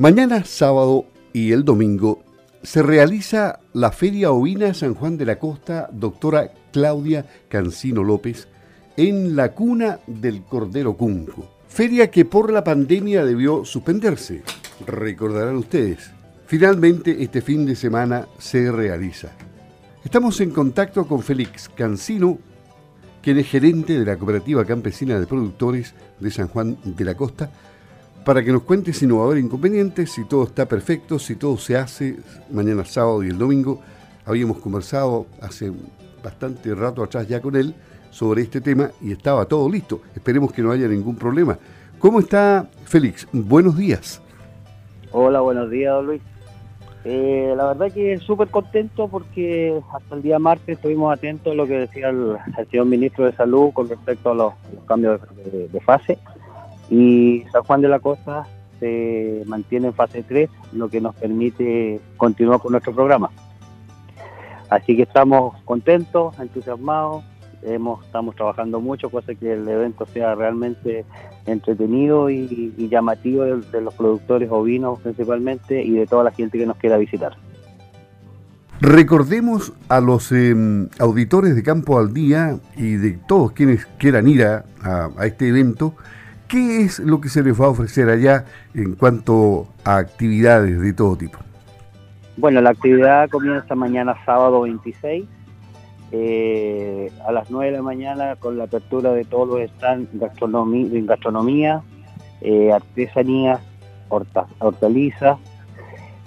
Mañana sábado y el domingo se realiza la Feria Ovina San Juan de la Costa, doctora Claudia Cancino López, en la cuna del Cordero Cunco. Feria que por la pandemia debió suspenderse, recordarán ustedes. Finalmente este fin de semana se realiza. Estamos en contacto con Félix Cancino, quien es gerente de la Cooperativa Campesina de Productores de San Juan de la Costa, para que nos cuente si no va a haber inconvenientes, si todo está perfecto, si todo se hace mañana sábado y el domingo. Habíamos conversado hace bastante rato atrás ya con él sobre este tema y estaba todo listo. Esperemos que no haya ningún problema. ¿Cómo está Félix? Buenos días. Hola, buenos días, don Luis. Eh, la verdad que súper contento porque hasta el día martes estuvimos atentos a lo que decía el, señor ministro de Salud con respecto a los, cambios de, fase y San Juan de la Costa se mantiene en fase 3, lo que nos permite continuar con nuestro programa. Así que estamos contentos, entusiasmados, hemos, estamos trabajando mucho, cosa que el evento sea realmente entretenido y, llamativo de, los productores ovinos principalmente y de toda la gente que nos quiera visitar. Recordemos a los em, auditores de Campo al Día y de todos quienes quieran ir a, este evento, ¿qué es lo que se les va a ofrecer allá en cuanto a actividades de todo tipo? Bueno, la actividad comienza mañana sábado 26 eh, a las 9 de la mañana con la apertura de todos los stands gastronomía, gastronomía eh, artesanía, hortalizas.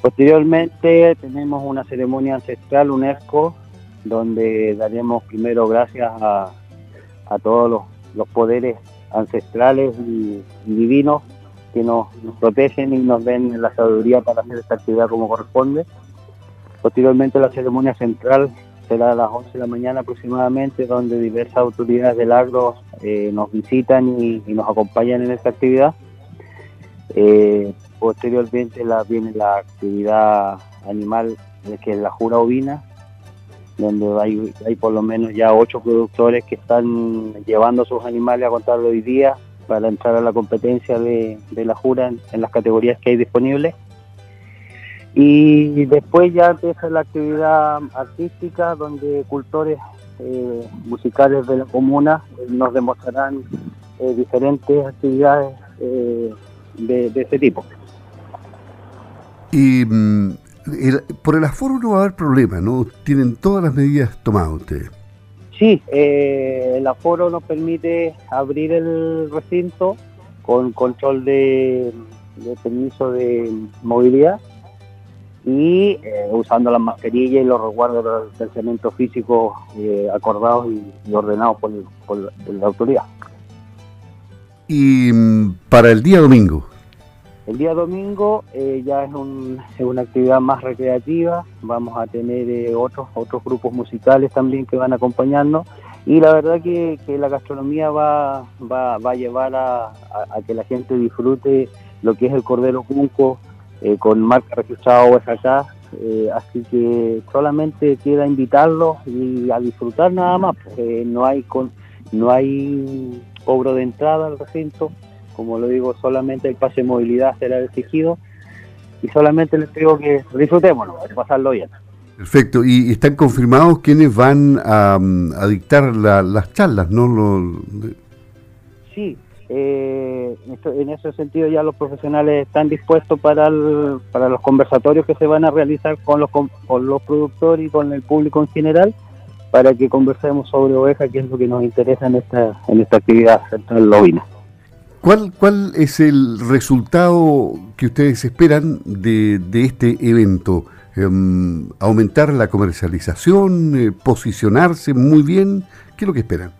Posteriormente tenemos una ceremonia ancestral UNESCO donde daremos primero gracias a, todos los, poderes ancestrales y, divinos que nos, protegen y nos den la sabiduría para hacer esta actividad como corresponde. Posteriormente la ceremonia central será a las 11 de la mañana aproximadamente, donde diversas autoridades del agro eh, nos visitan y, nos acompañan en esta actividad. Eh, posteriormente viene la actividad animal, que es la jura ovina, donde hay, hay por lo menos ya ocho productores que están llevando sus animales a contarlo hoy día para entrar a la competencia de, la jura en las categorías que hay disponibles. Y después ya empieza la actividad artística donde cultores eh, musicales de la comuna eh, nos demostrarán eh, diferentes actividades de, ese tipo. Y por el aforo no va a haber problema, ¿no? Tienen todas las medidas tomadas ustedes. Sí, el aforo nos permite abrir el recinto con control de permiso de movilidad y eh, usando las mascarillas y los resguardos de distanciamiento físico eh, acordados y, ordenados por, la autoridad. ¿Y mm, para el día domingo? El día domingo eh, ya es, una actividad más recreativa, vamos a tener otros, otros grupos musicales también que van a y la verdad que, la gastronomía va, va, va a llevar a, que la gente disfrute lo que es el cordero cunco, eh, con marca registrada OSH, eh, así que solamente queda invitarlos y a disfrutar nada más, porque no hay con, no hay cobro de entrada al recinto, como lo digo, solamente el pase de movilidad será exigido y solamente les digo que disfrutémoslo, a pasarlo bien. Perfecto, y están confirmados quienes van a, dictar las charlas, ¿no? Lo, Sí, eh, en ese sentido ya los profesionales están dispuestos para, para los conversatorios que se van a realizar con los, con, los productores y con el público en general para que conversemos sobre oveja, que es lo que nos interesa en esta, en esta actividad central lobina. ¿Cuál, ¿Cuál es el resultado que ustedes esperan de, de este evento? Em, ¿Aumentar la comercialización? Eh, ¿Posicionarse muy bien? ¿Qué es lo que esperan?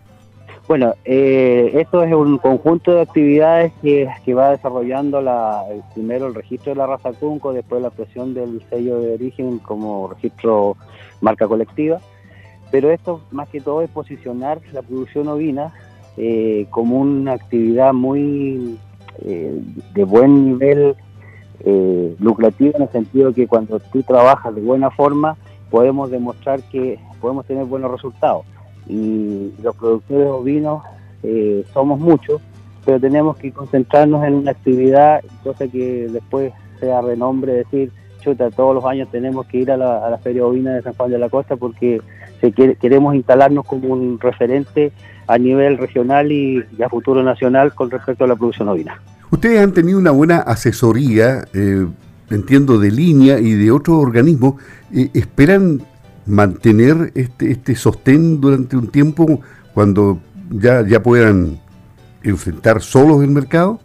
Bueno, eh, esto es un conjunto de actividades que, va desarrollando la, primero el registro de la raza Cunco, después la presión del sello de origen como registro marca colectiva, pero esto más que todo es posicionar la producción ovina eh, como una actividad muy eh, de buen nivel eh, lucrativa en el sentido que cuando tú trabajas de buena forma podemos demostrar que podemos tener buenos resultados. Y los productores ovinos eh, somos muchos, pero tenemos que concentrarnos en una actividad, cosa que después sea renombre decir, todos los años tenemos que ir a la, Feria Ovina de San Juan de la Costa porque queremos instalarnos como un referente a nivel regional y, a futuro nacional con respecto a la producción ovina. Ustedes han tenido una buena asesoría, eh, entiendo, de línea y de otros organismos. Eh, ¿Esperan mantener este, este sostén durante un tiempo cuando ya, ya puedan enfrentar solos el mercado?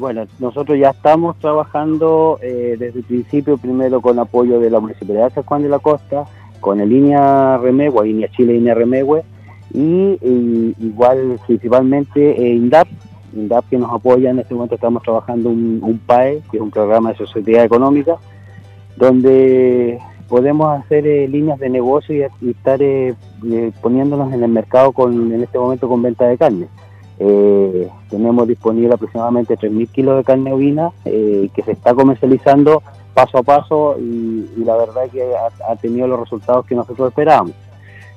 Bueno, nosotros ya estamos trabajando eh, desde el principio, primero con apoyo de la Municipalidad de San Juan de la Costa, con la línea Remegua, línea Chile, línea Remegüe, y, igual principalmente eh, INDAP, INDAP que nos apoya, en este momento estamos trabajando un, PAE, que es un programa de sociedad económica, donde podemos hacer eh, líneas de negocio y, estar poniéndonos en el mercado con en este momento con venta de carne. Eh, tenemos disponible aproximadamente 3.000 kilos de carne ovina eh, que se está comercializando paso a paso y, la verdad es que ha, tenido los resultados que nosotros esperábamos.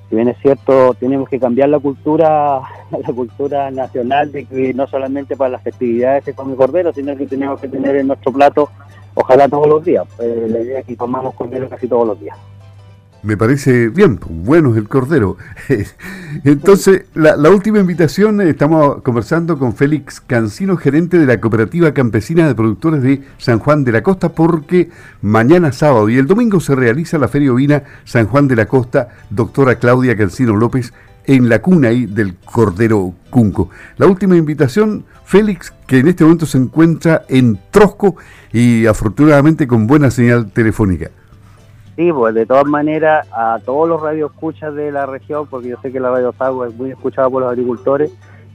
Si bien es cierto, tenemos que cambiar la cultura, la cultura nacional de que no solamente para las festividades se come cordero, sino que tenemos que tener en nuestro plato, ojalá todos los días. Eh, la idea es que comamos cordero casi todos los días. Me parece bien, bueno es el cordero. Entonces, la, última invitación, eh, estamos conversando con Félix Cancino, gerente de la Cooperativa Campesina de Productores de San Juan de la Costa, porque mañana sábado y el domingo se realiza la Feria Ovina San Juan de la Costa, doctora Claudia Cancino López, en la cuna ahí del Cordero Cunco. La última invitación, Félix, que en este momento se encuentra en Trosco y afortunadamente con buena señal telefónica. Sí, pues de todas maneras, a todos los radioescuchas de la región, porque yo sé que la Radio Sago es muy escuchada por los agricultores,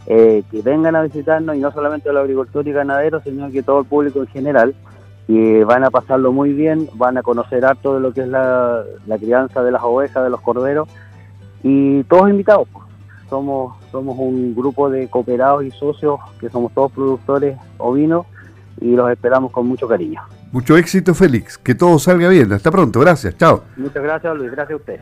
eh, que vengan a visitarnos, y no solamente los agricultores y ganaderos, sino que todo el público en general, y van a pasarlo muy bien, van a conocer harto de lo que es la, crianza de las ovejas, de los corderos, y todos invitados. Pues. Somos, somos un grupo de cooperados y socios que somos todos productores ovinos y los esperamos con mucho cariño. Mucho éxito, Félix. Que todo salga bien. Hasta pronto. Gracias. Chao. Muchas gracias, Luis. Gracias a usted.